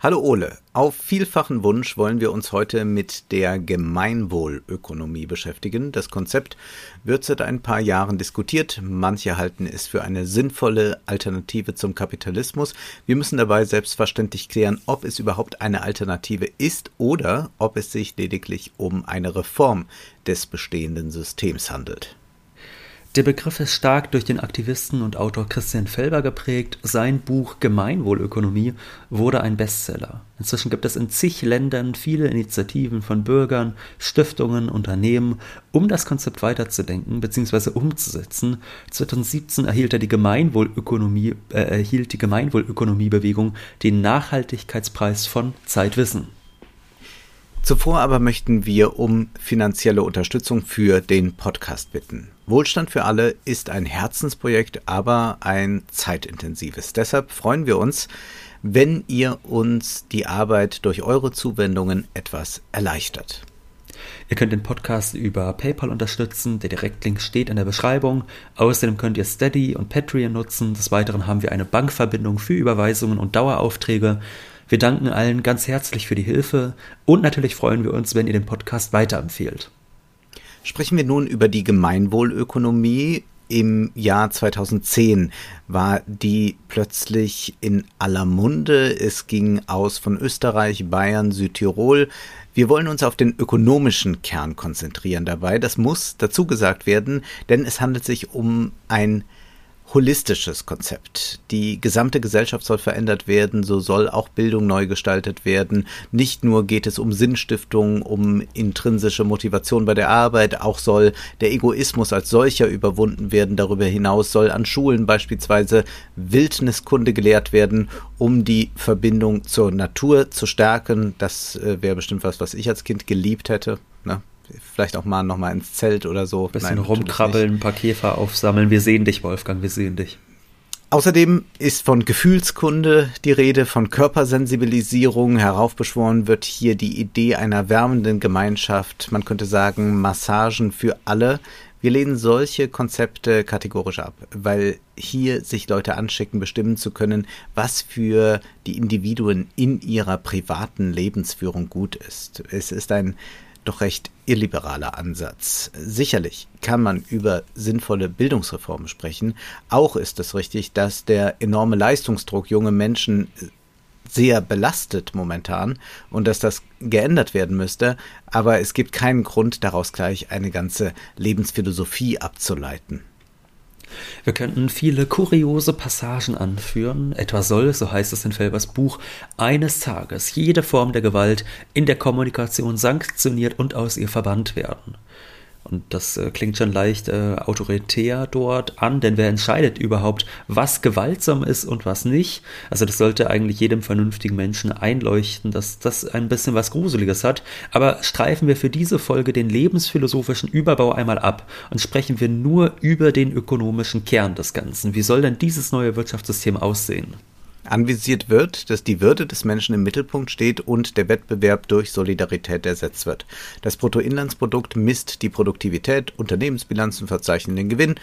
Hallo Ole, auf vielfachen Wunsch wollen wir uns heute mit der Gemeinwohlökonomie beschäftigen. Das Konzept wird seit ein paar Jahren diskutiert. Manche halten es für eine sinnvolle Alternative zum Kapitalismus. Wir müssen dabei selbstverständlich klären, ob es überhaupt eine Alternative ist oder ob es sich lediglich um eine Reform des bestehenden Systems handelt. Der Begriff ist stark durch den Aktivisten und Autor Christian Felber geprägt. Sein Buch Gemeinwohlökonomie wurde ein Bestseller. Inzwischen gibt es in zig Ländern viele Initiativen von Bürgern, Stiftungen, Unternehmen, um das Konzept weiterzudenken bzw. umzusetzen. 2017 erhielt er die Gemeinwohlökonomie, äh, erhielt die Gemeinwohlökonomiebewegung den Nachhaltigkeitspreis von Zeitwissen. Zuvor aber möchten wir um finanzielle Unterstützung für den Podcast bitten. Wohlstand für alle ist ein Herzensprojekt, aber ein zeitintensives. Deshalb freuen wir uns, wenn ihr uns die Arbeit durch eure Zuwendungen etwas erleichtert. Ihr könnt den Podcast über PayPal unterstützen. Der Direktlink steht in der Beschreibung. Außerdem könnt ihr Steady und Patreon nutzen. Des Weiteren haben wir eine Bankverbindung für Überweisungen und Daueraufträge. Wir danken allen ganz herzlich für die Hilfe und natürlich freuen wir uns, wenn ihr den Podcast weiterempfehlt. Sprechen wir nun über die Gemeinwohlökonomie. Im Jahr 2010 war die plötzlich in aller Munde. Es ging aus von Österreich, Bayern, Südtirol. Wir wollen uns auf den ökonomischen Kern konzentrieren dabei. Das muss dazu gesagt werden, denn es handelt sich um ein holistisches Konzept. Die gesamte Gesellschaft soll verändert werden, so soll auch Bildung neu gestaltet werden. Nicht nur geht es um Sinnstiftung, um intrinsische Motivation bei der Arbeit, auch soll der Egoismus als solcher überwunden werden. Darüber hinaus soll an Schulen beispielsweise Wildniskunde gelehrt werden, um die Verbindung zur Natur zu stärken. Das äh, wäre bestimmt was, was ich als Kind geliebt hätte. Ne? Vielleicht auch mal noch mal ins Zelt oder so. Ein bisschen Nein, rumkrabbeln, ein paar Käfer aufsammeln. Wir sehen dich, Wolfgang, wir sehen dich. Außerdem ist von Gefühlskunde die Rede, von Körpersensibilisierung. Heraufbeschworen wird hier die Idee einer wärmenden Gemeinschaft. Man könnte sagen, Massagen für alle. Wir lehnen solche Konzepte kategorisch ab, weil hier sich Leute anschicken, bestimmen zu können, was für die Individuen in ihrer privaten Lebensführung gut ist. Es ist ein doch recht illiberaler Ansatz. Sicherlich kann man über sinnvolle Bildungsreformen sprechen. Auch ist es richtig, dass der enorme Leistungsdruck junge Menschen sehr belastet momentan und dass das geändert werden müsste, aber es gibt keinen Grund daraus gleich eine ganze Lebensphilosophie abzuleiten. Wir könnten viele kuriose Passagen anführen. Etwa soll, so heißt es in Felbers Buch, eines Tages jede Form der Gewalt in der Kommunikation sanktioniert und aus ihr verbannt werden. Und das äh, klingt schon leicht äh, autoritär dort an, denn wer entscheidet überhaupt, was gewaltsam ist und was nicht? Also das sollte eigentlich jedem vernünftigen Menschen einleuchten, dass das ein bisschen was Gruseliges hat. Aber streifen wir für diese Folge den lebensphilosophischen Überbau einmal ab und sprechen wir nur über den ökonomischen Kern des Ganzen. Wie soll denn dieses neue Wirtschaftssystem aussehen? Anvisiert wird, dass die Würde des Menschen im Mittelpunkt steht und der Wettbewerb durch Solidarität ersetzt wird. Das Bruttoinlandsprodukt misst die Produktivität, Unternehmensbilanzen verzeichnen den Gewinn.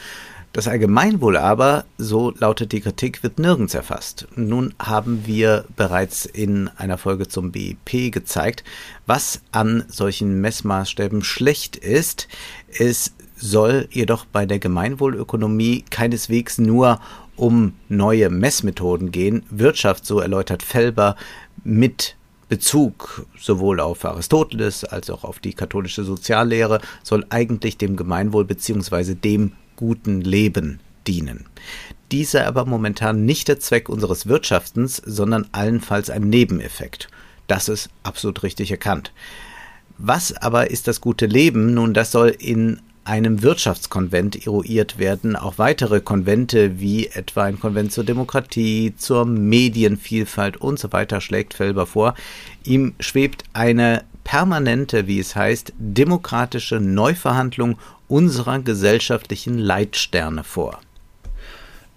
Das Allgemeinwohl aber, so lautet die Kritik, wird nirgends erfasst. Nun haben wir bereits in einer Folge zum BIP gezeigt, was an solchen Messmaßstäben schlecht ist. Es soll jedoch bei der Gemeinwohlökonomie keineswegs nur um neue Messmethoden gehen, Wirtschaft, so erläutert Felber, mit Bezug sowohl auf Aristoteles als auch auf die katholische Soziallehre soll eigentlich dem Gemeinwohl bzw. dem guten Leben dienen. Dieser aber momentan nicht der Zweck unseres Wirtschaftens, sondern allenfalls ein Nebeneffekt. Das ist absolut richtig erkannt. Was aber ist das gute Leben? Nun, das soll in einem Wirtschaftskonvent eruiert werden. Auch weitere Konvente wie etwa ein Konvent zur Demokratie, zur Medienvielfalt und so weiter schlägt Felber vor. Ihm schwebt eine permanente, wie es heißt, demokratische Neuverhandlung unserer gesellschaftlichen Leitsterne vor.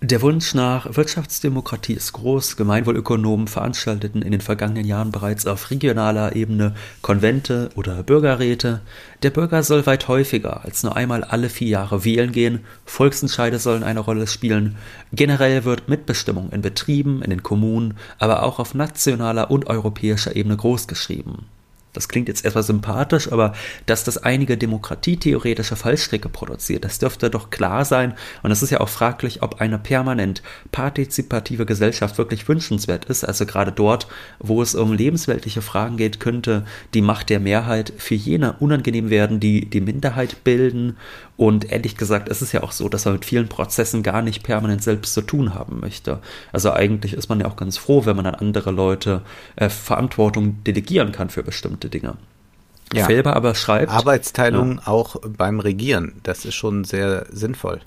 Der Wunsch nach Wirtschaftsdemokratie ist groß. Gemeinwohlökonomen veranstalteten in den vergangenen Jahren bereits auf regionaler Ebene Konvente oder Bürgerräte. Der Bürger soll weit häufiger als nur einmal alle vier Jahre wählen gehen. Volksentscheide sollen eine Rolle spielen. Generell wird Mitbestimmung in Betrieben, in den Kommunen, aber auch auf nationaler und europäischer Ebene großgeschrieben das klingt jetzt etwas sympathisch, aber dass das einige demokratietheoretische Fallstricke produziert, das dürfte doch klar sein. Und es ist ja auch fraglich, ob eine permanent partizipative Gesellschaft wirklich wünschenswert ist. Also gerade dort, wo es um lebensweltliche Fragen geht, könnte die Macht der Mehrheit für jene unangenehm werden, die die Minderheit bilden und ehrlich gesagt, es ist ja auch so, dass man mit vielen Prozessen gar nicht permanent selbst zu tun haben möchte. Also eigentlich ist man ja auch ganz froh, wenn man an andere Leute äh, Verantwortung delegieren kann für bestimmte Dinge. Ja. Felber aber schreibt. Arbeitsteilung ja. auch beim Regieren, das ist schon sehr sinnvoll.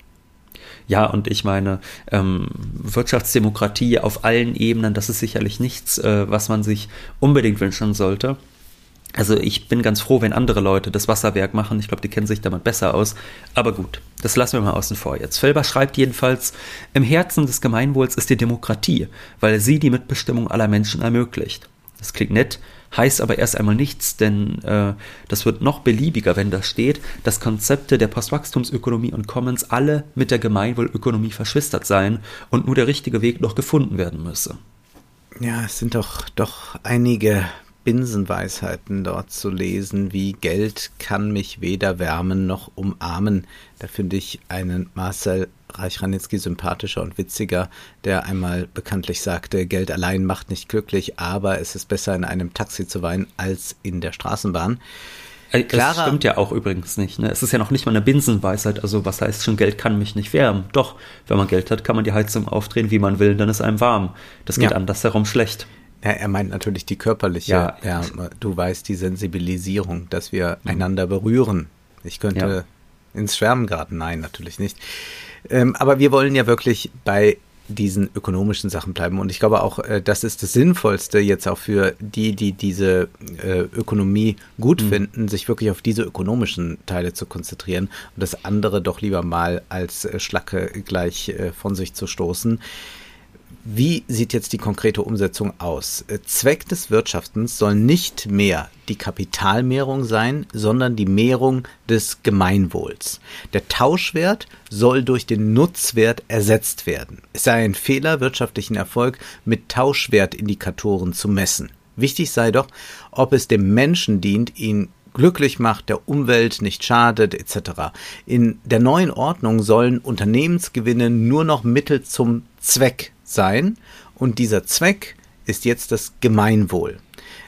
Ja, und ich meine, ähm, Wirtschaftsdemokratie auf allen Ebenen, das ist sicherlich nichts, äh, was man sich unbedingt wünschen sollte. Also ich bin ganz froh, wenn andere Leute das Wasserwerk machen. Ich glaube, die kennen sich damit besser aus. Aber gut, das lassen wir mal außen vor jetzt. Felber schreibt jedenfalls, im Herzen des Gemeinwohls ist die Demokratie, weil sie die Mitbestimmung aller Menschen ermöglicht. Das klingt nett, heißt aber erst einmal nichts, denn äh, das wird noch beliebiger, wenn da steht, dass Konzepte der Postwachstumsökonomie und Commons alle mit der Gemeinwohlökonomie verschwistert seien und nur der richtige Weg noch gefunden werden müsse. Ja, es sind doch, doch einige Binsenweisheiten dort zu lesen, wie Geld kann mich weder wärmen noch umarmen. Da finde ich einen Marcel Reich-Ranitzky sympathischer und witziger, der einmal bekanntlich sagte, Geld allein macht nicht glücklich, aber es ist besser in einem Taxi zu weinen als in der Straßenbahn. Äh, das stimmt ja auch übrigens nicht. Ne? Es ist ja noch nicht mal eine Binsenweisheit. Also was heißt schon, Geld kann mich nicht wärmen? Doch, wenn man Geld hat, kann man die Heizung aufdrehen, wie man will, dann ist einem warm. Das geht ja. andersherum schlecht. Ja, er meint natürlich die körperliche, ja, ja, du weißt, die Sensibilisierung, dass wir mhm. einander berühren. Ich könnte ja. ins Schwärmen geraten, nein, natürlich nicht. Ähm, aber wir wollen ja wirklich bei diesen ökonomischen Sachen bleiben. Und ich glaube auch, äh, das ist das Sinnvollste jetzt auch für die, die diese äh, Ökonomie gut mhm. finden, sich wirklich auf diese ökonomischen Teile zu konzentrieren und das andere doch lieber mal als äh, Schlacke gleich äh, von sich zu stoßen. Wie sieht jetzt die konkrete Umsetzung aus? Äh, Zweck des Wirtschaftens soll nicht mehr die Kapitalmehrung sein, sondern die Mehrung des Gemeinwohls. Der Tauschwert soll durch den Nutzwert ersetzt werden. Es sei ein Fehler, wirtschaftlichen Erfolg mit Tauschwertindikatoren zu messen. Wichtig sei doch, ob es dem Menschen dient, ihn glücklich macht, der Umwelt nicht schadet, etc. In der neuen Ordnung sollen Unternehmensgewinne nur noch Mittel zum Zweck sein und dieser Zweck ist jetzt das Gemeinwohl.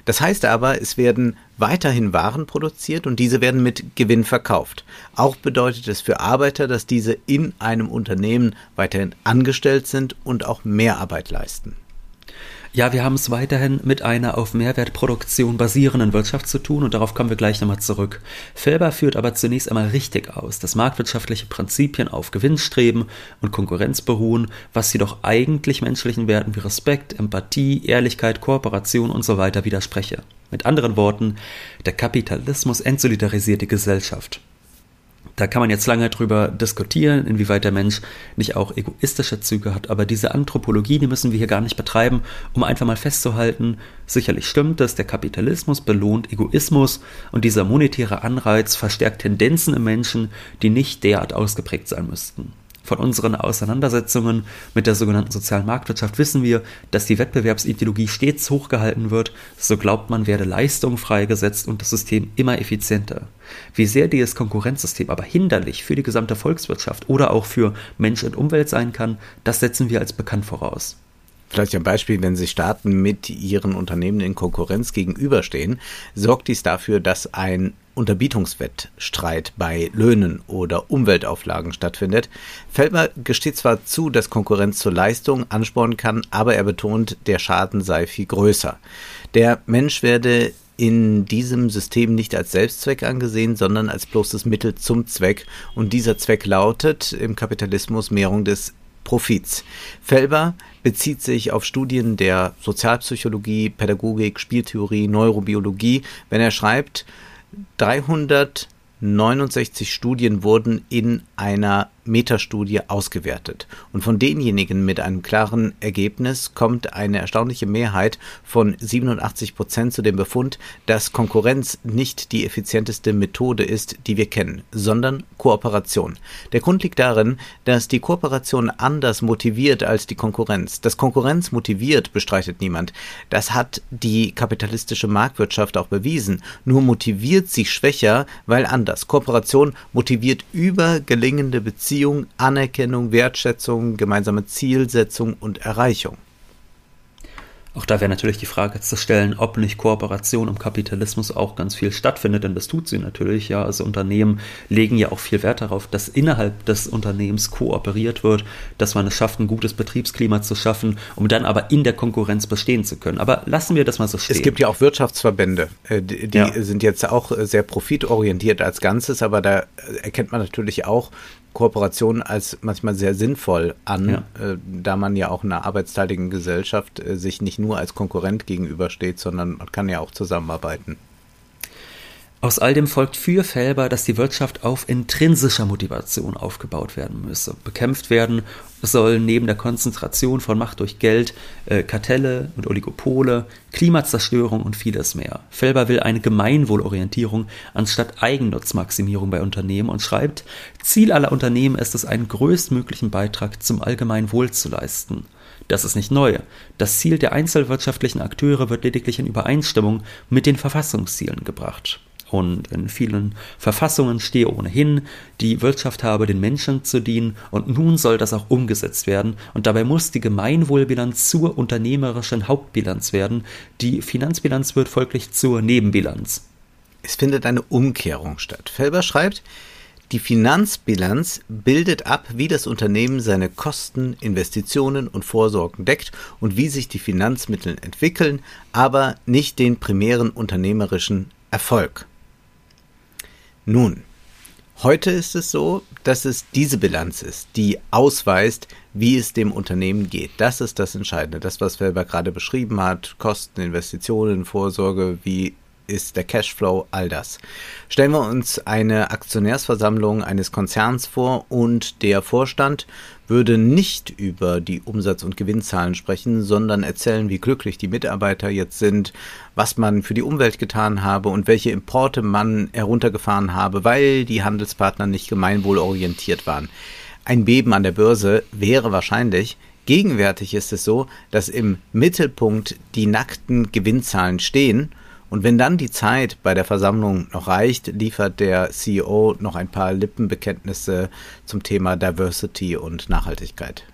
Das heißt aber, es werden weiterhin Waren produziert und diese werden mit Gewinn verkauft. Auch bedeutet es für Arbeiter, dass diese in einem Unternehmen weiterhin angestellt sind und auch mehr Arbeit leisten. Ja, wir haben es weiterhin mit einer auf Mehrwertproduktion basierenden Wirtschaft zu tun und darauf kommen wir gleich nochmal zurück. Felber führt aber zunächst einmal richtig aus, dass marktwirtschaftliche Prinzipien auf Gewinnstreben und Konkurrenz beruhen, was jedoch eigentlich menschlichen Werten wie Respekt, Empathie, Ehrlichkeit, Kooperation und so weiter widerspreche. Mit anderen Worten, der Kapitalismus entsolidarisiert die Gesellschaft. Da kann man jetzt lange drüber diskutieren, inwieweit der Mensch nicht auch egoistische Züge hat, aber diese Anthropologie, die müssen wir hier gar nicht betreiben, um einfach mal festzuhalten, sicherlich stimmt es, der Kapitalismus belohnt Egoismus und dieser monetäre Anreiz verstärkt Tendenzen im Menschen, die nicht derart ausgeprägt sein müssten. Von unseren Auseinandersetzungen mit der sogenannten sozialen Marktwirtschaft wissen wir, dass die Wettbewerbsideologie stets hochgehalten wird, so glaubt man werde Leistung freigesetzt und das System immer effizienter. Wie sehr dieses Konkurrenzsystem aber hinderlich für die gesamte Volkswirtschaft oder auch für Mensch und Umwelt sein kann, das setzen wir als bekannt voraus. Vielleicht ein Beispiel, wenn Sie Staaten mit ihren Unternehmen in Konkurrenz gegenüberstehen, sorgt dies dafür, dass ein Unterbietungswettstreit bei Löhnen oder Umweltauflagen stattfindet. Feldmer gesteht zwar zu, dass Konkurrenz zur Leistung anspornen kann, aber er betont, der Schaden sei viel größer. Der Mensch werde in diesem System nicht als Selbstzweck angesehen, sondern als bloßes Mittel zum Zweck. Und dieser Zweck lautet im Kapitalismus Mehrung des Profits. Felber bezieht sich auf Studien der Sozialpsychologie, Pädagogik, Spieltheorie, Neurobiologie, wenn er schreibt, 369 Studien wurden in einer Metastudie ausgewertet. Und von denjenigen mit einem klaren Ergebnis kommt eine erstaunliche Mehrheit von 87 Prozent zu dem Befund, dass Konkurrenz nicht die effizienteste Methode ist, die wir kennen, sondern Kooperation. Der Grund liegt darin, dass die Kooperation anders motiviert als die Konkurrenz. Dass Konkurrenz motiviert, bestreitet niemand. Das hat die kapitalistische Marktwirtschaft auch bewiesen. Nur motiviert sie schwächer, weil anders. Kooperation motiviert über gelingende Beziehung, Anerkennung, Wertschätzung, gemeinsame Zielsetzung und Erreichung. Auch da wäre natürlich die Frage zu stellen, ob nicht Kooperation im Kapitalismus auch ganz viel stattfindet, denn das tut sie natürlich. Ja, also Unternehmen legen ja auch viel Wert darauf, dass innerhalb des Unternehmens kooperiert wird, dass man es schafft, ein gutes Betriebsklima zu schaffen, um dann aber in der Konkurrenz bestehen zu können. Aber lassen wir das mal so stehen. Es gibt ja auch Wirtschaftsverbände, äh, die, ja. sind jetzt auch sehr profitorientiert als Ganzes, aber da erkennt man natürlich auch, Kooperation als manchmal sehr sinnvoll an, ja. äh, da man ja auch in einer arbeitsteiligen Gesellschaft äh, sich nicht nur als Konkurrent gegenübersteht, sondern man kann ja auch zusammenarbeiten. Aus all dem folgt für Felber, dass die Wirtschaft auf intrinsischer Motivation aufgebaut werden müsse. Bekämpft werden sollen neben der Konzentration von Macht durch Geld äh, Kartelle und Oligopole, Klimazerstörung und vieles mehr. Felber will eine Gemeinwohlorientierung anstatt Eigennutzmaximierung bei Unternehmen und schreibt, Ziel aller Unternehmen ist es, einen größtmöglichen Beitrag zum allgemeinen Wohl zu leisten. Das ist nicht neu. Das Ziel der einzelwirtschaftlichen Akteure wird lediglich in Übereinstimmung mit den Verfassungszielen gebracht. Und in vielen Verfassungen stehe ohnehin, die Wirtschaft habe den Menschen zu dienen und nun soll das auch umgesetzt werden. Und dabei muss die Gemeinwohlbilanz zur unternehmerischen Hauptbilanz werden. Die Finanzbilanz wird folglich zur Nebenbilanz. Es findet eine Umkehrung statt. Felber schreibt, die Finanzbilanz bildet ab, wie das Unternehmen seine Kosten, Investitionen und Vorsorgen deckt und wie sich die Finanzmittel entwickeln, aber nicht den primären unternehmerischen Erfolg. Nun, heute ist es so, dass es diese Bilanz ist, die ausweist, wie es dem Unternehmen geht. Das ist das Entscheidende. Das, was Felber gerade beschrieben hat, Kosten, Investitionen, Vorsorge, wie ist der Cashflow, all das. Stellen wir uns eine Aktionärsversammlung eines Konzerns vor und der Vorstand würde nicht über die Umsatz- und Gewinnzahlen sprechen, sondern erzählen, wie glücklich die Mitarbeiter jetzt sind, was man für die Umwelt getan habe und welche Importe man heruntergefahren habe, weil die Handelspartner nicht gemeinwohlorientiert waren. Ein Beben an der Börse wäre wahrscheinlich, Gegenwärtig ist es so, dass im Mittelpunkt die nackten Gewinnzahlen stehen und wenn dann die Zeit bei der Versammlung noch reicht, liefert der CEO noch ein paar Lippenbekenntnisse zum Thema Diversity und Nachhaltigkeit.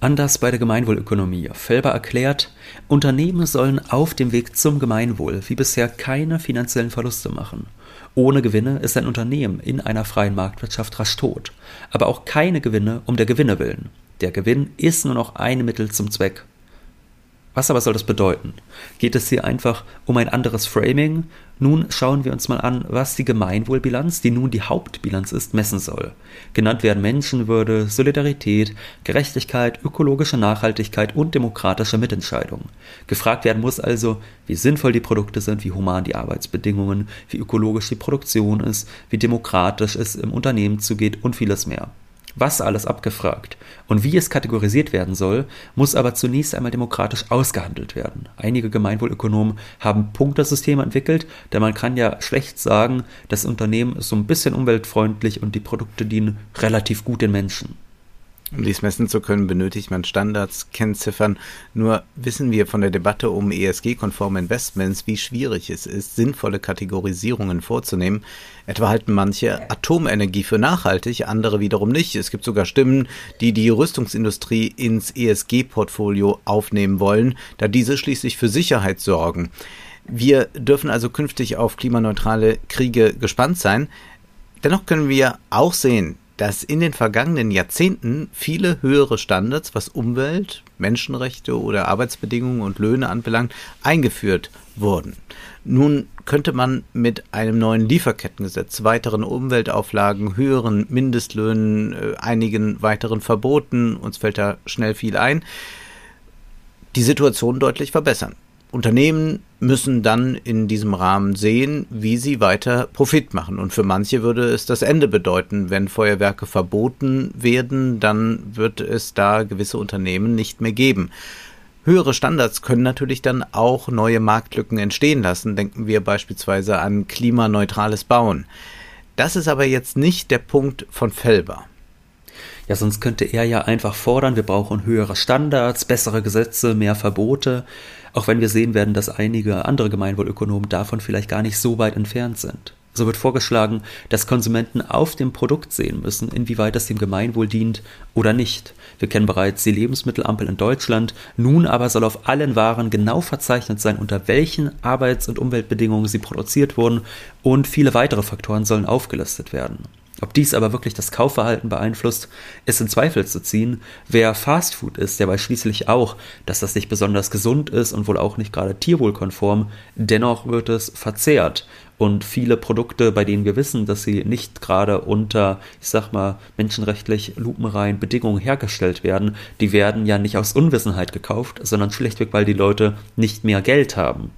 Anders bei der Gemeinwohlökonomie. Felber erklärt, Unternehmen sollen auf dem Weg zum Gemeinwohl wie bisher keine finanziellen Verluste machen. Ohne Gewinne ist ein Unternehmen in einer freien Marktwirtschaft rasch tot. Aber auch keine Gewinne um der Gewinne willen. Der Gewinn ist nur noch ein Mittel zum Zweck. Was aber soll das bedeuten? Geht es hier einfach um ein anderes Framing? Nun schauen wir uns mal an, was die Gemeinwohlbilanz, die nun die Hauptbilanz ist, messen soll. Genannt werden Menschenwürde, Solidarität, Gerechtigkeit, ökologische Nachhaltigkeit und demokratische Mitentscheidung. Gefragt werden muss also, wie sinnvoll die Produkte sind, wie human die Arbeitsbedingungen, wie ökologisch die Produktion ist, wie demokratisch es im Unternehmen zugeht und vieles mehr was alles abgefragt und wie es kategorisiert werden soll, muss aber zunächst einmal demokratisch ausgehandelt werden. Einige Gemeinwohlökonomen haben Punktesysteme entwickelt, denn man kann ja schlecht sagen, das Unternehmen ist so ein bisschen umweltfreundlich und die Produkte dienen relativ gut den Menschen. Um dies messen zu können, benötigt man Standards, Kennziffern. Nur wissen wir von der Debatte um ESG-konforme Investments, wie schwierig es ist, sinnvolle Kategorisierungen vorzunehmen. Etwa halten manche Atomenergie für nachhaltig, andere wiederum nicht. Es gibt sogar Stimmen, die die Rüstungsindustrie ins ESG-Portfolio aufnehmen wollen, da diese schließlich für Sicherheit sorgen. Wir dürfen also künftig auf klimaneutrale Kriege gespannt sein. Dennoch können wir auch sehen, dass in den vergangenen Jahrzehnten viele höhere Standards, was Umwelt, Menschenrechte oder Arbeitsbedingungen und Löhne anbelangt, eingeführt wurden. Nun könnte man mit einem neuen Lieferkettengesetz, weiteren Umweltauflagen, höheren Mindestlöhnen, äh, einigen weiteren Verboten, uns fällt da schnell viel ein, die Situation deutlich verbessern. Unternehmen müssen dann in diesem Rahmen sehen, wie sie weiter Profit machen. Und für manche würde es das Ende bedeuten. Wenn Feuerwerke verboten werden, dann wird es da gewisse Unternehmen nicht mehr geben. Höhere Standards können natürlich dann auch neue Marktlücken entstehen lassen. Denken wir beispielsweise an klimaneutrales Bauen. Das ist aber jetzt nicht der Punkt von Felber. Ja, sonst könnte er ja einfach fordern, wir brauchen höhere Standards, bessere Gesetze, mehr Verbote, auch wenn wir sehen werden, dass einige andere Gemeinwohlökonomen davon vielleicht gar nicht so weit entfernt sind. So wird vorgeschlagen, dass Konsumenten auf dem Produkt sehen müssen, inwieweit es dem Gemeinwohl dient oder nicht. Wir kennen bereits die Lebensmittelampel in Deutschland, nun aber soll auf allen Waren genau verzeichnet sein, unter welchen Arbeits- und Umweltbedingungen sie produziert wurden und viele weitere Faktoren sollen aufgelistet werden. Ob dies aber wirklich das Kaufverhalten beeinflusst, ist in Zweifel zu ziehen. Wer Fastfood isst, der weiß schließlich auch, dass das nicht besonders gesund ist und wohl auch nicht gerade tierwohlkonform. Dennoch wird es verzehrt. Und viele Produkte, bei denen wir wissen, dass sie nicht gerade unter, ich sag mal, menschenrechtlich lupenreinen Bedingungen hergestellt werden, die werden ja nicht aus Unwissenheit gekauft, sondern schlichtweg, weil die Leute nicht mehr Geld haben.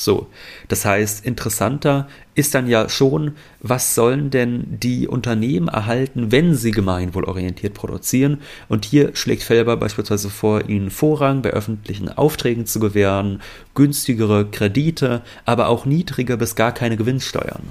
So, das heißt, interessanter ist dann ja schon, was sollen denn die Unternehmen erhalten, wenn sie gemeinwohlorientiert produzieren? Und hier schlägt Felber beispielsweise vor, ihnen Vorrang bei öffentlichen Aufträgen zu gewähren, günstigere Kredite, aber auch niedrige bis gar keine Gewinnsteuern.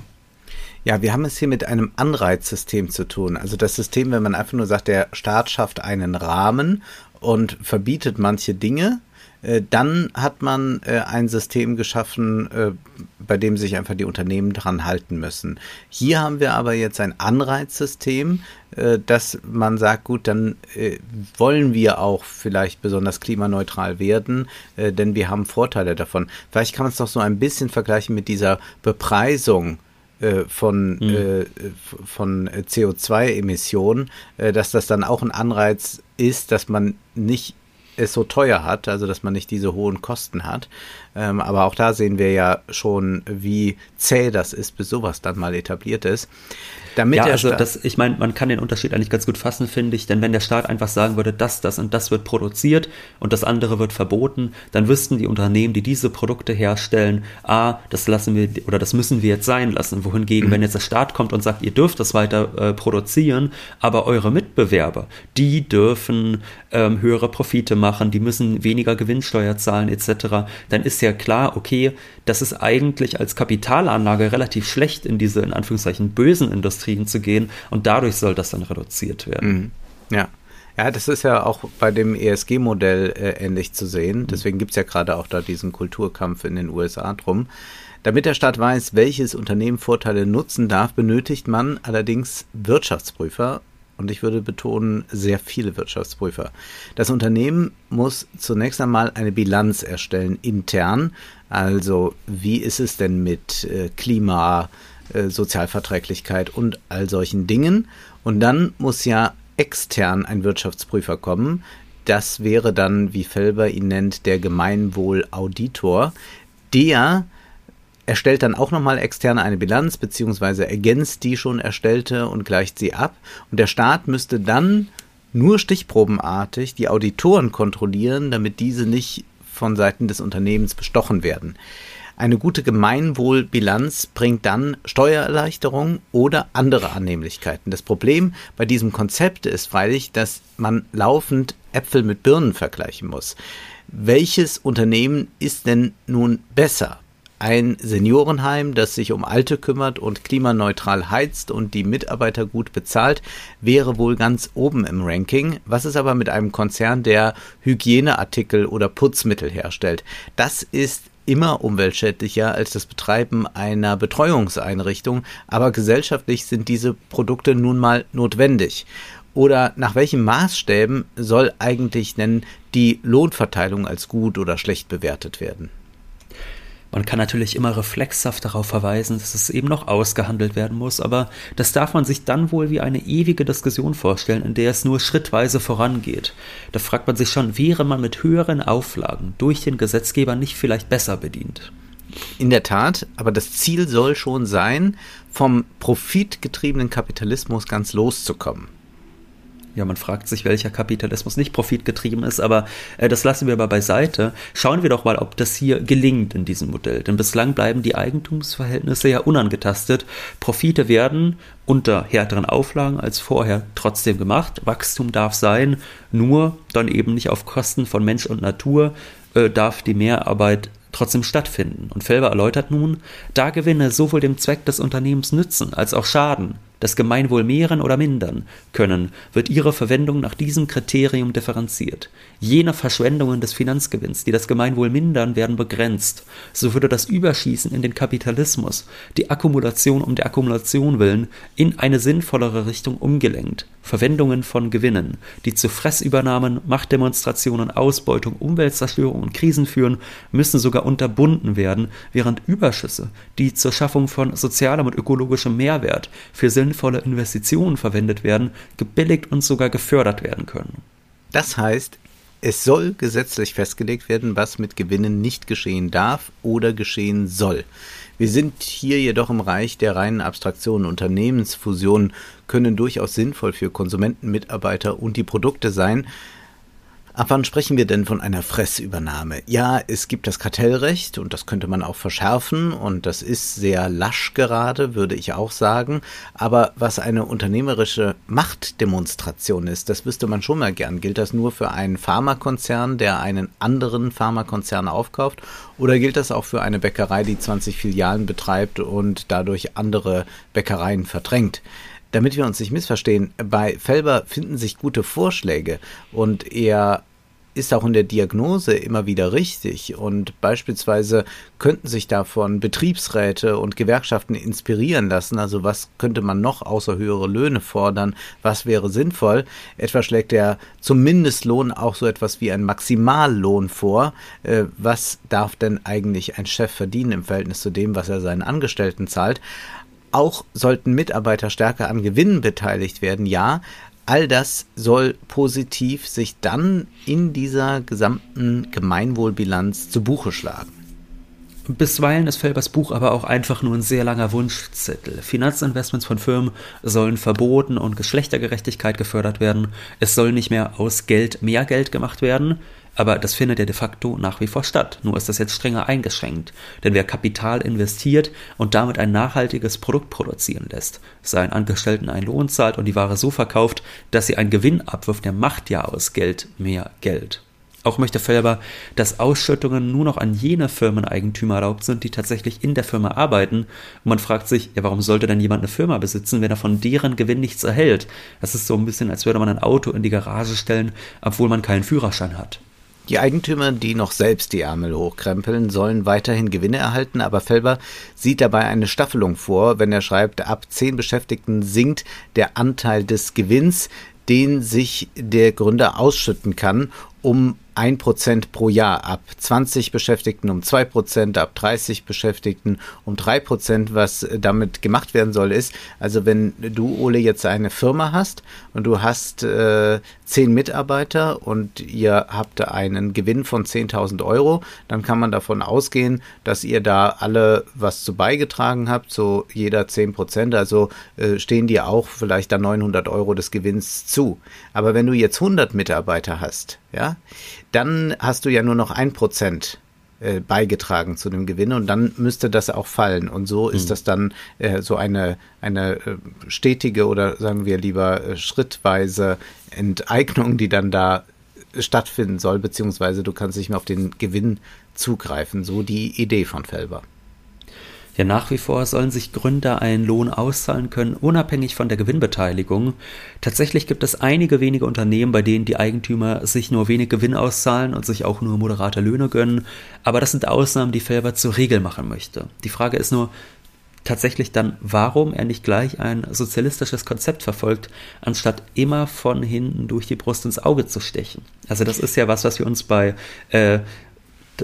Ja, wir haben es hier mit einem Anreizsystem zu tun. Also das System, wenn man einfach nur sagt, der Staat schafft einen Rahmen und verbietet manche Dinge, dann hat man äh, ein System geschaffen, äh, bei dem sich einfach die Unternehmen dran halten müssen. Hier haben wir aber jetzt ein Anreizsystem, dass man sagt, gut, dann wollen wir auch vielleicht besonders klimaneutral werden, denn wir haben Vorteile davon. Vielleicht kann man es doch so ein bisschen vergleichen mit dieser Bepreisung von, mhm. von CO2-Emissionen, dass das dann auch ein Anreiz ist, dass man nicht es so teuer hat, also dass man nicht diese hohen Kosten hat. Ähm, aber auch da sehen wir ja schon, wie zäh das ist, bis sowas dann mal etabliert ist. Damit ja, also das, ich meine, man kann den Unterschied eigentlich ganz gut fassen, finde ich, denn wenn der Staat einfach sagen würde, das, das und das wird produziert und das andere wird verboten, dann wüssten die Unternehmen, die diese Produkte herstellen, ah, das lassen wir oder das müssen wir jetzt sein lassen. Wohingegen, mhm. wenn jetzt der Staat kommt und sagt, ihr dürft das weiter äh, produzieren, aber eure Mitbewerber, die dürfen ähm, höhere Profite machen, die müssen weniger Gewinnsteuer zahlen etc., dann ist ja klar, okay, das ist eigentlich als Kapitalanlage relativ schlecht in diese in Anführungszeichen bösen Industrien zu gehen und dadurch soll das dann reduziert werden. Mhm. Ja. Ja, das ist ja auch bei dem ESG-Modell äh, ähnlich zu sehen. Mhm. Deswegen gibt es ja gerade auch da diesen Kulturkampf in den USA drum. Damit der Staat weiß, welches Unternehmen Vorteile nutzen darf, benötigt man allerdings Wirtschaftsprüfer und ich würde betonen, sehr viele Wirtschaftsprüfer. Das Unternehmen muss zunächst einmal eine Bilanz erstellen intern. Also wie ist es denn mit äh, Klima, äh, Sozialverträglichkeit und all solchen Dingen. Und dann muss ja extern ein Wirtschaftsprüfer kommen. Das wäre dann, wie Felber ihn nennt, der Gemeinwohlauditor, der erstellt dann auch nochmal extern eine Bilanz beziehungsweise ergänzt die schon erstellte und gleicht sie ab. Und der Staat müsste dann nur stichprobenartig die Auditoren kontrollieren, damit diese nicht von Seiten des Unternehmens bestochen werden. Eine gute Gemeinwohlbilanz bringt dann Steuererleichterung oder andere Annehmlichkeiten. Das Problem bei diesem Konzept ist freilich, dass man laufend Äpfel mit Birnen vergleichen muss. Welches Unternehmen ist denn nun besser? Ein Seniorenheim, das sich um Alte kümmert und klimaneutral heizt und die Mitarbeiter gut bezahlt, wäre wohl ganz oben im Ranking. Was ist aber mit einem Konzern, der Hygieneartikel oder Putzmittel herstellt? Das ist immer umweltschädlicher als das Betreiben einer Betreuungseinrichtung, aber gesellschaftlich sind diese Produkte nun mal notwendig. Oder nach welchen Maßstäben soll eigentlich denn die Lohnverteilung als gut oder schlecht bewertet werden? Man kann natürlich immer reflexhaft darauf verweisen, dass es eben noch ausgehandelt werden muss, aber das darf man sich dann wohl wie eine ewige Diskussion vorstellen, in der es nur schrittweise vorangeht. Da fragt man sich schon, wäre man mit höheren Auflagen durch den Gesetzgeber nicht vielleicht besser bedient? In der Tat, aber das Ziel soll schon sein, vom profitgetriebenen Kapitalismus ganz loszukommen. Ja, man fragt sich, welcher Kapitalismus nicht profitgetrieben ist, aber äh, das lassen wir aber beiseite. Schauen wir doch mal, ob das hier gelingt in diesem Modell. Denn bislang bleiben die Eigentumsverhältnisse ja unangetastet. Profite werden unter härteren Auflagen als vorher trotzdem gemacht. Wachstum darf sein, nur dann eben nicht auf Kosten von Mensch und Natur äh, darf die Mehrarbeit trotzdem stattfinden. Und Felber erläutert nun, da Gewinne sowohl dem Zweck des Unternehmens nützen als auch schaden, das Gemeinwohl mehren oder mindern können, wird ihre Verwendung nach diesem Kriterium differenziert. Jene Verschwendungen des Finanzgewinns, die das Gemeinwohl mindern, werden begrenzt. So würde das Überschießen in den Kapitalismus, die Akkumulation um der Akkumulation willen, in eine sinnvollere Richtung umgelenkt. Verwendungen von Gewinnen, die zu Fressübernahmen, Machtdemonstrationen, Ausbeutung, Umweltzerstörung und Krisen führen, müssen sogar unterbunden werden, während Überschüsse, die zur Schaffung von sozialem und ökologischem Mehrwert für sinnvolle Investitionen verwendet werden, gebilligt und sogar gefördert werden können. Das heißt, es soll gesetzlich festgelegt werden, was mit Gewinnen nicht geschehen darf oder geschehen soll. Wir sind hier jedoch im Reich der reinen Abstraktionen. Unternehmensfusionen können durchaus sinnvoll für Konsumenten, Mitarbeiter und die Produkte sein. Ab wann sprechen wir denn von einer Fressübernahme? Ja, es gibt das Kartellrecht und das könnte man auch verschärfen und das ist sehr lasch gerade, würde ich auch sagen. Aber was eine unternehmerische Machtdemonstration ist, das wüsste man schon mal gern. Gilt das nur für einen Pharmakonzern, der einen anderen Pharmakonzern aufkauft? Oder gilt das auch für eine Bäckerei, die 20 Filialen betreibt und dadurch andere Bäckereien verdrängt? Damit wir uns nicht missverstehen, bei Felber finden sich gute Vorschläge und er ist auch in der Diagnose immer wieder richtig und beispielsweise könnten sich davon Betriebsräte und Gewerkschaften inspirieren lassen. Also was könnte man noch außer höhere Löhne fordern? Was wäre sinnvoll? Etwa schlägt er zum Mindestlohn auch so etwas wie ein Maximallohn vor. Äh, was darf denn eigentlich ein Chef verdienen im Verhältnis zu dem, was er seinen Angestellten zahlt? Auch sollten Mitarbeiter stärker an Gewinnen beteiligt werden, ja, all das soll positiv sich dann in dieser gesamten Gemeinwohlbilanz zu Buche schlagen. Bisweilen ist Felbers Buch aber auch einfach nur ein sehr langer Wunschzettel. Finanzinvestments von Firmen sollen verboten und Geschlechtergerechtigkeit gefördert werden. Es soll nicht mehr aus Geld mehr Geld gemacht werden. Aber das findet ja de facto nach wie vor statt. Nur ist das jetzt strenger eingeschränkt. Denn wer Kapital investiert und damit ein nachhaltiges Produkt produzieren lässt, seinen Angestellten einen Lohn zahlt und die Ware so verkauft, dass sie einen Gewinn abwirft, der macht ja aus Geld mehr Geld. Auch möchte Felber, dass Ausschüttungen nur noch an jene Firmeneigentümer erlaubt sind, die tatsächlich in der Firma arbeiten. Und man fragt sich, ja, warum sollte denn jemand eine Firma besitzen, wenn er von deren Gewinn nichts erhält? Das ist so ein bisschen, als würde man ein Auto in die Garage stellen, obwohl man keinen Führerschein hat. Die Eigentümer, die noch selbst die Ärmel hochkrempeln, sollen weiterhin Gewinne erhalten, aber Felber sieht dabei eine Staffelung vor, wenn er schreibt, ab zehn Beschäftigten sinkt der Anteil des Gewinns, den sich der Gründer ausschütten kann, um 1% pro Jahr, ab 20 Beschäftigten um 2%, ab 30 Beschäftigten um 3%. Was damit gemacht werden soll, ist, also wenn du, Ole, jetzt eine Firma hast und du hast äh, 10 Mitarbeiter und ihr habt einen Gewinn von 10.000 Euro, dann kann man davon ausgehen, dass ihr da alle was zu beigetragen habt, so jeder 10%, also äh, stehen dir auch vielleicht da 900 Euro des Gewinns zu. Aber wenn du jetzt 100 Mitarbeiter hast, ja, dann hast du ja nur noch ein Prozent äh, beigetragen zu dem Gewinn und dann müsste das auch fallen. Und so ist mhm. das dann äh, so eine, eine äh, stetige oder sagen wir lieber äh, schrittweise Enteignung, die dann da stattfinden soll, beziehungsweise du kannst nicht mehr auf den Gewinn zugreifen. So die Idee von Felber. Ja, nach wie vor sollen sich Gründer einen Lohn auszahlen können, unabhängig von der Gewinnbeteiligung. Tatsächlich gibt es einige wenige Unternehmen, bei denen die Eigentümer sich nur wenig Gewinn auszahlen und sich auch nur moderate Löhne gönnen. Aber das sind Ausnahmen, die Felber zur Regel machen möchte. Die Frage ist nur, tatsächlich dann, warum er nicht gleich ein sozialistisches Konzept verfolgt, anstatt immer von hinten durch die Brust ins Auge zu stechen. Also das ist ja was, was wir uns bei äh,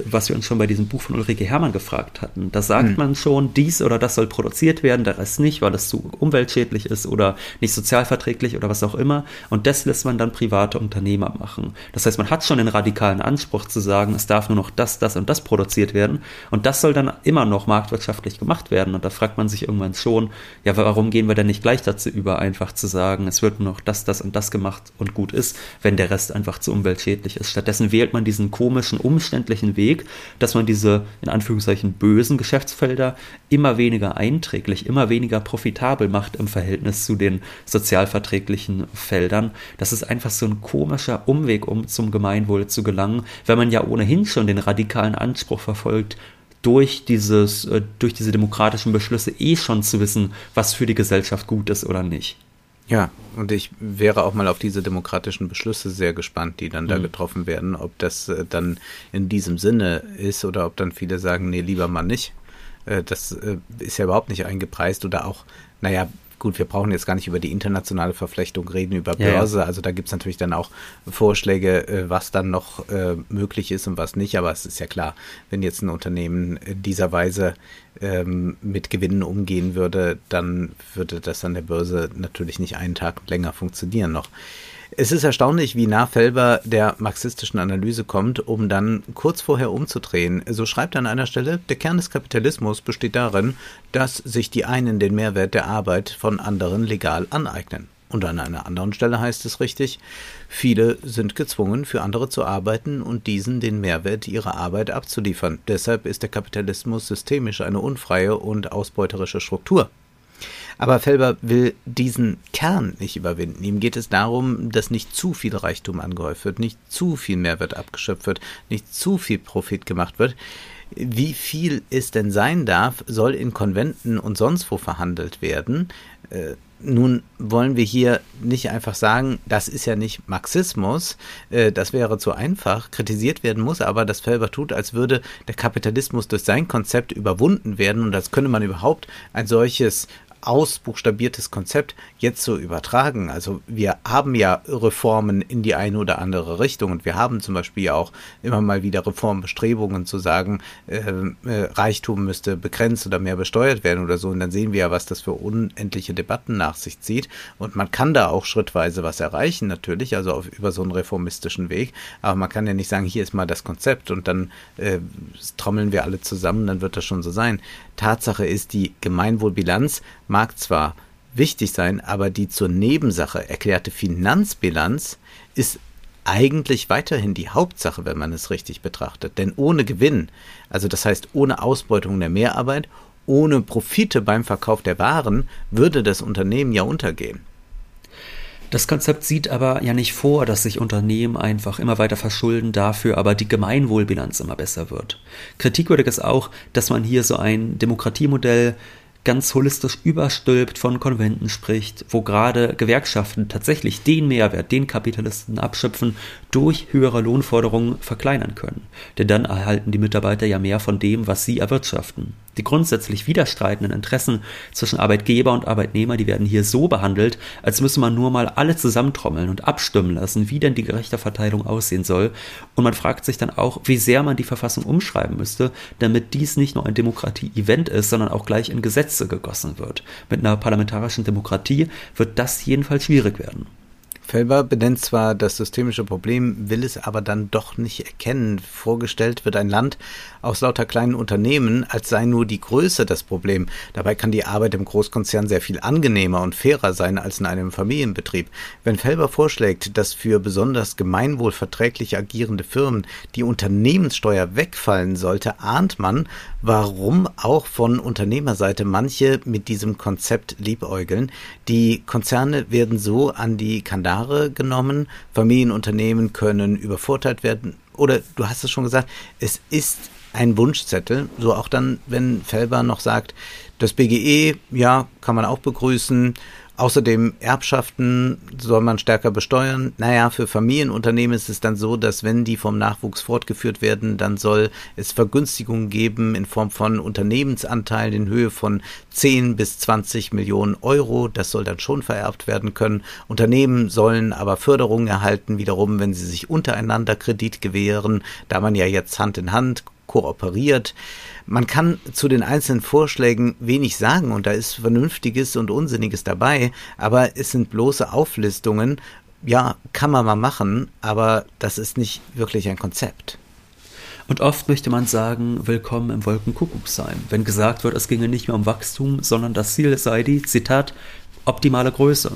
was wir uns schon bei diesem Buch von Ulrike Hermann gefragt hatten. Da sagt hm. man schon, dies oder das soll produziert werden, der Rest nicht, weil das zu umweltschädlich ist oder nicht sozialverträglich oder was auch immer. Und das lässt man dann private Unternehmer machen. Das heißt, man hat schon den radikalen Anspruch zu sagen, es darf nur noch das, das und das produziert werden. Und das soll dann immer noch marktwirtschaftlich gemacht werden. Und da fragt man sich irgendwann schon, ja, warum gehen wir denn nicht gleich dazu über, einfach zu sagen, es wird nur noch das, das und das gemacht und gut ist, wenn der Rest einfach zu umweltschädlich ist. Stattdessen wählt man diesen komischen, umständlichen Weg, dass man diese in Anführungszeichen bösen Geschäftsfelder immer weniger einträglich, immer weniger profitabel macht im Verhältnis zu den sozialverträglichen Feldern. Das ist einfach so ein komischer Umweg, um zum Gemeinwohl zu gelangen, wenn man ja ohnehin schon den radikalen Anspruch verfolgt, durch dieses, äh, durch diese demokratischen Beschlüsse eh schon zu wissen, was für die Gesellschaft gut ist oder nicht. Ja, und ich wäre auch mal auf diese demokratischen Beschlüsse sehr gespannt, die dann da mhm. getroffen werden, ob das äh, dann in diesem Sinne ist oder ob dann viele sagen, nee, lieber mal nicht. Äh, das äh, ist ja überhaupt nicht eingepreist oder auch, naja, gut, wir brauchen jetzt gar nicht über die internationale Verflechtung reden, über Börse. Ja, ja. Also da gibt es natürlich dann auch Vorschläge, äh, was dann noch äh, möglich ist und was nicht. Aber es ist ja klar, wenn jetzt ein Unternehmen in dieser Weise ähm, mit Gewinnen umgehen würde, dann würde das an der Börse natürlich nicht einen Tag länger funktionieren noch. Es ist erstaunlich, wie nah Felber der marxistischen Analyse kommt, um dann kurz vorher umzudrehen. So schreibt er an einer Stelle, der Kern des Kapitalismus besteht darin, dass sich die einen den Mehrwert der Arbeit von anderen legal aneignen. Und an einer anderen Stelle heißt es richtig, viele sind gezwungen, für andere zu arbeiten und diesen den Mehrwert ihrer Arbeit abzuliefern. Deshalb ist der Kapitalismus systemisch eine unfreie und ausbeuterische Struktur. Aber Felber will diesen Kern nicht überwinden. Ihm geht es darum, dass nicht zu viel Reichtum angehäuft wird, nicht zu viel Mehrwert abgeschöpft wird, nicht zu viel Profit gemacht wird. Wie viel es denn sein darf, soll in Konventen und sonst wo verhandelt werden. Äh, nun wollen wir hier nicht einfach sagen, das ist ja nicht Marxismus, äh, das wäre zu einfach, kritisiert werden muss, aber das Felber tut, als würde der Kapitalismus durch sein Konzept überwunden werden und als könne man überhaupt ein solches ausbuchstabiertes Konzept jetzt so übertragen. Also wir haben ja Reformen in die eine oder andere Richtung und wir haben zum Beispiel auch immer mal wieder Reformbestrebungen zu sagen, äh, äh, Reichtum müsste begrenzt oder mehr besteuert werden oder so. Und dann sehen wir ja, was das für unendliche Debatten nach sich zieht. Und man kann da auch schrittweise was erreichen, natürlich, also auf, über so einen reformistischen Weg. Aber man kann ja nicht sagen, hier ist mal das Konzept und dann äh, trommeln wir alle zusammen, dann wird das schon so sein. Tatsache ist, die Gemeinwohlbilanz mag zwar wichtig sein, aber die zur Nebensache erklärte Finanzbilanz ist eigentlich weiterhin die Hauptsache, wenn man es richtig betrachtet. Denn ohne Gewinn, also das heißt ohne Ausbeutung der Mehrarbeit, ohne Profite beim Verkauf der Waren, würde das Unternehmen ja untergehen. Das Konzept sieht aber ja nicht vor, dass sich Unternehmen einfach immer weiter verschulden, dafür aber die Gemeinwohlbilanz immer besser wird. Kritikwürdig ist auch, dass man hier so ein Demokratiemodell ganz holistisch überstülpt von Konventen spricht, wo gerade Gewerkschaften tatsächlich den Mehrwert, den Kapitalisten abschöpfen, durch höhere Lohnforderungen verkleinern können. Denn dann erhalten die Mitarbeiter ja mehr von dem, was sie erwirtschaften. Die grundsätzlich widerstreitenden Interessen zwischen Arbeitgeber und Arbeitnehmer, die werden hier so behandelt, als müsse man nur mal alle zusammentrommeln und abstimmen lassen, wie denn die gerechte Verteilung aussehen soll. Und man fragt sich dann auch, wie sehr man die Verfassung umschreiben müsste, damit dies nicht nur ein Demokratie-Event ist, sondern auch gleich in Gesetze gegossen wird. Mit einer parlamentarischen Demokratie wird das jedenfalls schwierig werden. Felber benennt zwar das systemische Problem, will es aber dann doch nicht erkennen. Vorgestellt wird ein Land aus lauter kleinen Unternehmen, als sei nur die Größe das Problem. Dabei kann die Arbeit im Großkonzern sehr viel angenehmer und fairer sein als in einem Familienbetrieb. Wenn Felber vorschlägt, dass für besonders gemeinwohlverträglich agierende Firmen die Unternehmenssteuer wegfallen sollte, ahnt man, warum auch von Unternehmerseite manche mit diesem Konzept liebäugeln. Die Konzerne werden so an die Kandare genommen. Familienunternehmen können übervorteilt werden. Oder du hast es schon gesagt, es ist ein Wunschzettel. So auch dann, wenn Felber noch sagt, das BGE, ja, kann man auch begrüßen. Außerdem Erbschaften soll man stärker besteuern. Naja, für Familienunternehmen ist es dann so, dass wenn die vom Nachwuchs fortgeführt werden, dann soll es Vergünstigungen geben in Form von Unternehmensanteilen in Höhe von 10 bis 20 Millionen Euro. Das soll dann schon vererbt werden können. Unternehmen sollen aber Förderungen erhalten, wiederum, wenn sie sich untereinander Kredit gewähren, da man ja jetzt Hand in Hand kooperiert. Man kann zu den einzelnen Vorschlägen wenig sagen und da ist Vernünftiges und Unsinniges dabei, aber es sind bloße Auflistungen. Ja, kann man mal machen, aber das ist nicht wirklich ein Konzept. Und oft möchte man sagen, willkommen im Wolkenkuckucksheim, wenn gesagt wird, es ginge nicht mehr um Wachstum, sondern das Ziel sei die, Zitat, optimale Größe.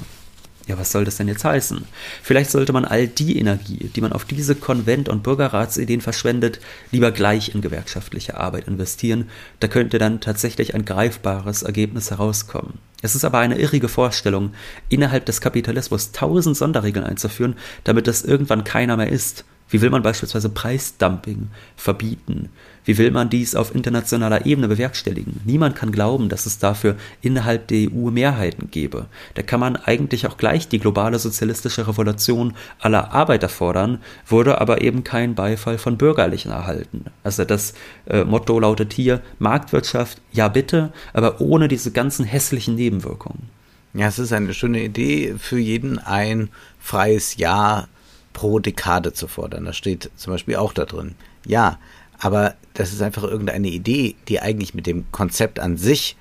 Ja, was soll das denn jetzt heißen? Vielleicht sollte man all die Energie, die man auf diese Konvent- und Bürgerratsideen verschwendet, lieber gleich in gewerkschaftliche Arbeit investieren. Da könnte dann tatsächlich ein greifbares Ergebnis herauskommen. Es ist aber eine irrige Vorstellung, innerhalb des Kapitalismus tausend Sonderregeln einzuführen, damit das irgendwann keiner mehr ist wie will man beispielsweise Preisdumping verbieten? Wie will man dies auf internationaler Ebene bewerkstelligen? Niemand kann glauben, dass es dafür innerhalb der EU Mehrheiten gäbe. Da kann man eigentlich auch gleich die globale sozialistische Revolution aller Arbeiter fordern, wurde aber eben kein Beifall von Bürgerlichen erhalten. Also das äh, Motto lautet hier Marktwirtschaft, ja bitte, aber ohne diese ganzen hässlichen Nebenwirkungen. Ja, es ist eine schöne Idee, für jeden ein freies Ja pro Dekade zu fordern. Das steht zum Beispiel auch da drin. Ja, aber das ist einfach irgendeine Idee, die eigentlich mit dem Konzept an sich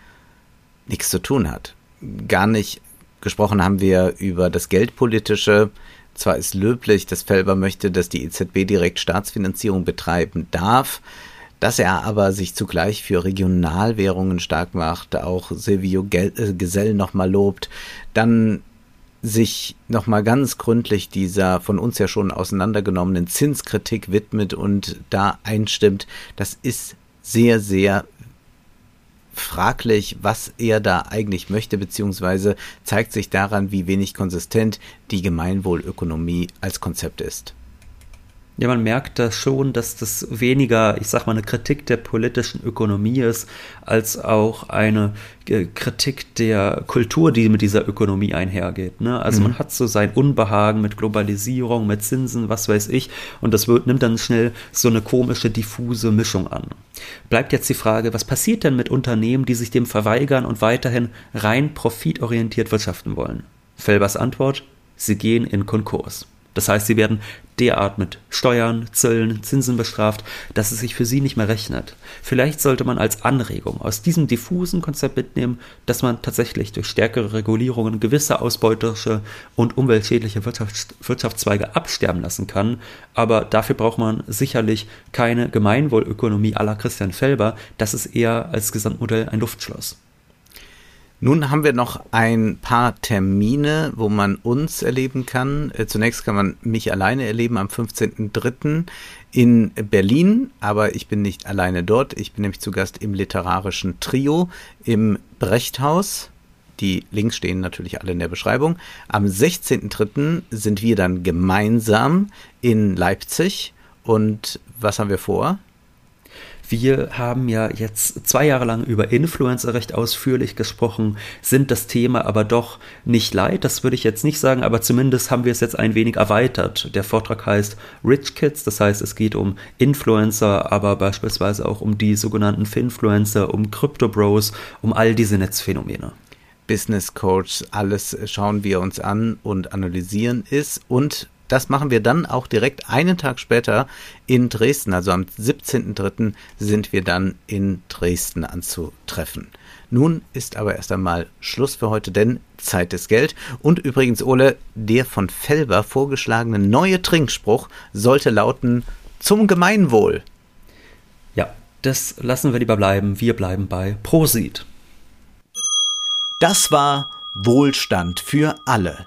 nichts zu tun hat. Gar nicht gesprochen haben wir über das Geldpolitische. Zwar ist löblich, dass Felber möchte, dass die EZB direkt Staatsfinanzierung betreiben darf, dass er aber sich zugleich für Regionalwährungen stark macht, auch Silvio äh, Gesell nochmal lobt, dann sich nochmal ganz gründlich dieser von uns ja schon auseinandergenommenen Zinskritik widmet und da einstimmt, das ist sehr, sehr fraglich, was er da eigentlich möchte, beziehungsweise zeigt sich daran, wie wenig konsistent die Gemeinwohlökonomie als Konzept ist. Ja, man merkt da schon, dass das weniger, ich sag mal, eine Kritik der politischen Ökonomie ist, als auch eine äh, Kritik der Kultur, die mit dieser Ökonomie einhergeht. Ne? Also mhm. man hat so sein Unbehagen mit Globalisierung, mit Zinsen, was weiß ich, und das wird, nimmt dann schnell so eine komische, diffuse Mischung an. Bleibt jetzt die Frage, was passiert denn mit Unternehmen, die sich dem verweigern und weiterhin rein profitorientiert wirtschaften wollen? Felbers Antwort, sie gehen in Konkurs. Das heißt, sie werden derart mit Steuern, Zöllen, Zinsen bestraft, dass es sich für sie nicht mehr rechnet. Vielleicht sollte man als Anregung aus diesem diffusen Konzept mitnehmen, dass man tatsächlich durch stärkere Regulierungen gewisse ausbeuterische und umweltschädliche Wirtschafts Wirtschaftszweige absterben lassen kann, aber dafür braucht man sicherlich keine Gemeinwohlökonomie à la Christian Felber, das ist eher als Gesamtmodell ein Luftschloss. Nun haben wir noch ein paar Termine, wo man uns erleben kann. Äh, zunächst kann man mich alleine erleben am 15.03. in Berlin, aber ich bin nicht alleine dort. Ich bin nämlich zu Gast im literarischen Trio im Brechthaus. Die Links stehen natürlich alle in der Beschreibung. Am 16.03. sind wir dann gemeinsam in Leipzig. Und was haben wir vor? Wir haben ja jetzt zwei Jahre lang über Influencer recht ausführlich gesprochen, sind das Thema aber doch nicht leid, das würde ich jetzt nicht sagen, aber zumindest haben wir es jetzt ein wenig erweitert. Der Vortrag heißt Rich Kids, das heißt, es geht um Influencer, aber beispielsweise auch um die sogenannten Finfluencer, um Crypto Bros, um all diese Netzphänomene. Business Coach, alles schauen wir uns an und analysieren es und das machen wir dann auch direkt einen Tag später in Dresden. Also am 17.03. sind wir dann in Dresden anzutreffen. Nun ist aber erst einmal Schluss für heute, denn Zeit ist Geld. Und übrigens, Ole, der von Felber vorgeschlagene neue Trinkspruch sollte lauten zum Gemeinwohl. Ja, das lassen wir lieber bleiben. Wir bleiben bei Prosit. Das war Wohlstand für alle